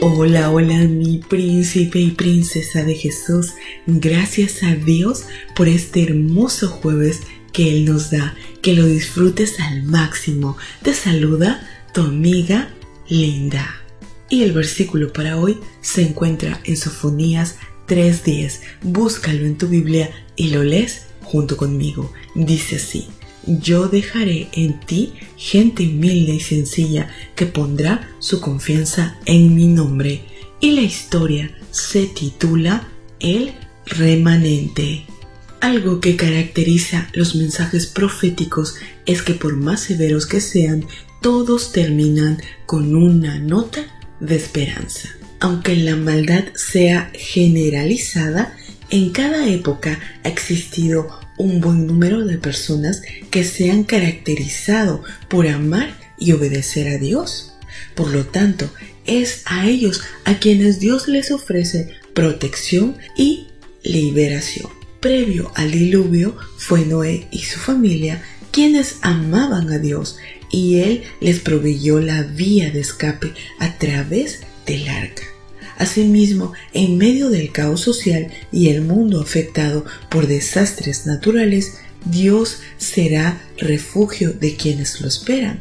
Hola, hola mi príncipe y princesa de Jesús. Gracias a Dios por este hermoso jueves que Él nos da. Que lo disfrutes al máximo. Te saluda tu amiga Linda. Y el versículo para hoy se encuentra en Sofonías 3.10. Búscalo en tu Biblia y lo lees junto conmigo. Dice así yo dejaré en ti gente humilde y sencilla que pondrá su confianza en mi nombre. Y la historia se titula El remanente. Algo que caracteriza los mensajes proféticos es que por más severos que sean, todos terminan con una nota de esperanza. Aunque la maldad sea generalizada, en cada época ha existido un buen número de personas que se han caracterizado por amar y obedecer a Dios. Por lo tanto, es a ellos a quienes Dios les ofrece protección y liberación. Previo al diluvio fue Noé y su familia quienes amaban a Dios y Él les proveyó la vía de escape a través del arca. Asimismo, en medio del caos social y el mundo afectado por desastres naturales, Dios será refugio de quienes lo esperan.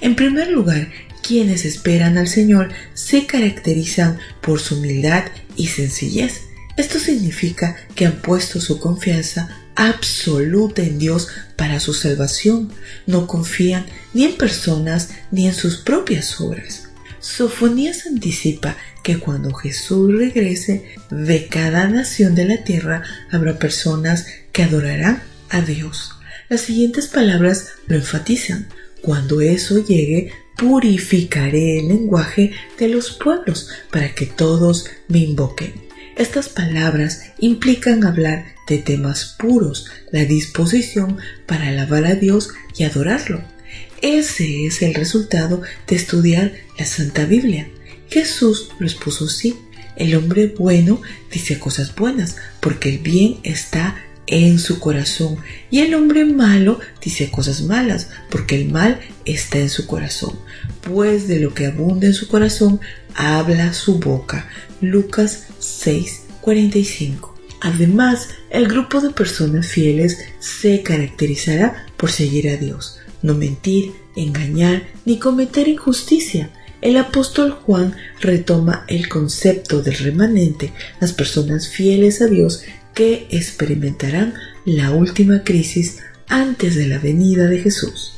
En primer lugar, quienes esperan al Señor se caracterizan por su humildad y sencillez. Esto significa que han puesto su confianza absoluta en Dios para su salvación. No confían ni en personas ni en sus propias obras. Sofonías anticipa que cuando Jesús regrese, de cada nación de la tierra habrá personas que adorarán a Dios. Las siguientes palabras lo enfatizan. Cuando eso llegue, purificaré el lenguaje de los pueblos para que todos me invoquen. Estas palabras implican hablar de temas puros, la disposición para alabar a Dios y adorarlo. Ese es el resultado de estudiar la Santa Biblia. Jesús lo expuso así. El hombre bueno dice cosas buenas porque el bien está en su corazón y el hombre malo dice cosas malas porque el mal está en su corazón. Pues de lo que abunda en su corazón habla su boca. Lucas 6:45. Además, el grupo de personas fieles se caracterizará por seguir a Dios no mentir, engañar ni cometer injusticia. El apóstol Juan retoma el concepto del remanente, las personas fieles a Dios que experimentarán la última crisis antes de la venida de Jesús.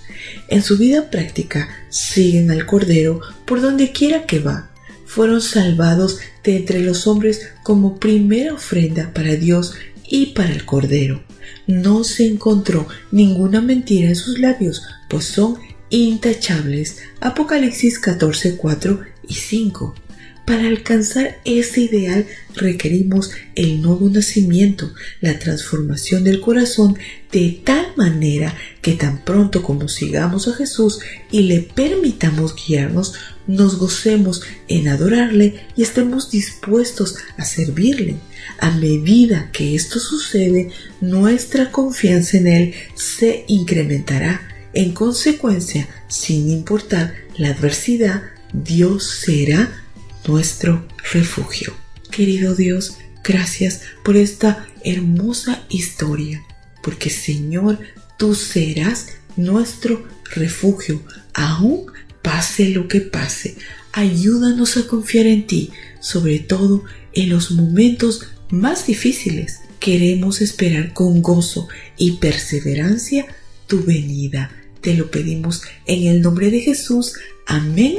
En su vida práctica siguen al Cordero por donde quiera que va. Fueron salvados de entre los hombres como primera ofrenda para Dios y para el Cordero no se encontró ninguna mentira en sus labios, pues son intachables. Apocalipsis 14, 4 y 5. Para alcanzar ese ideal requerimos el nuevo nacimiento, la transformación del corazón de tal manera que tan pronto como sigamos a Jesús y le permitamos guiarnos, nos gocemos en adorarle y estemos dispuestos a servirle. A medida que esto sucede, nuestra confianza en Él se incrementará. En consecuencia, sin importar la adversidad, Dios será nuestro refugio. Querido Dios, gracias por esta hermosa historia, porque Señor, tú serás nuestro refugio, aún pase lo que pase. Ayúdanos a confiar en ti, sobre todo en los momentos más difíciles. Queremos esperar con gozo y perseverancia tu venida. Te lo pedimos en el nombre de Jesús. Amén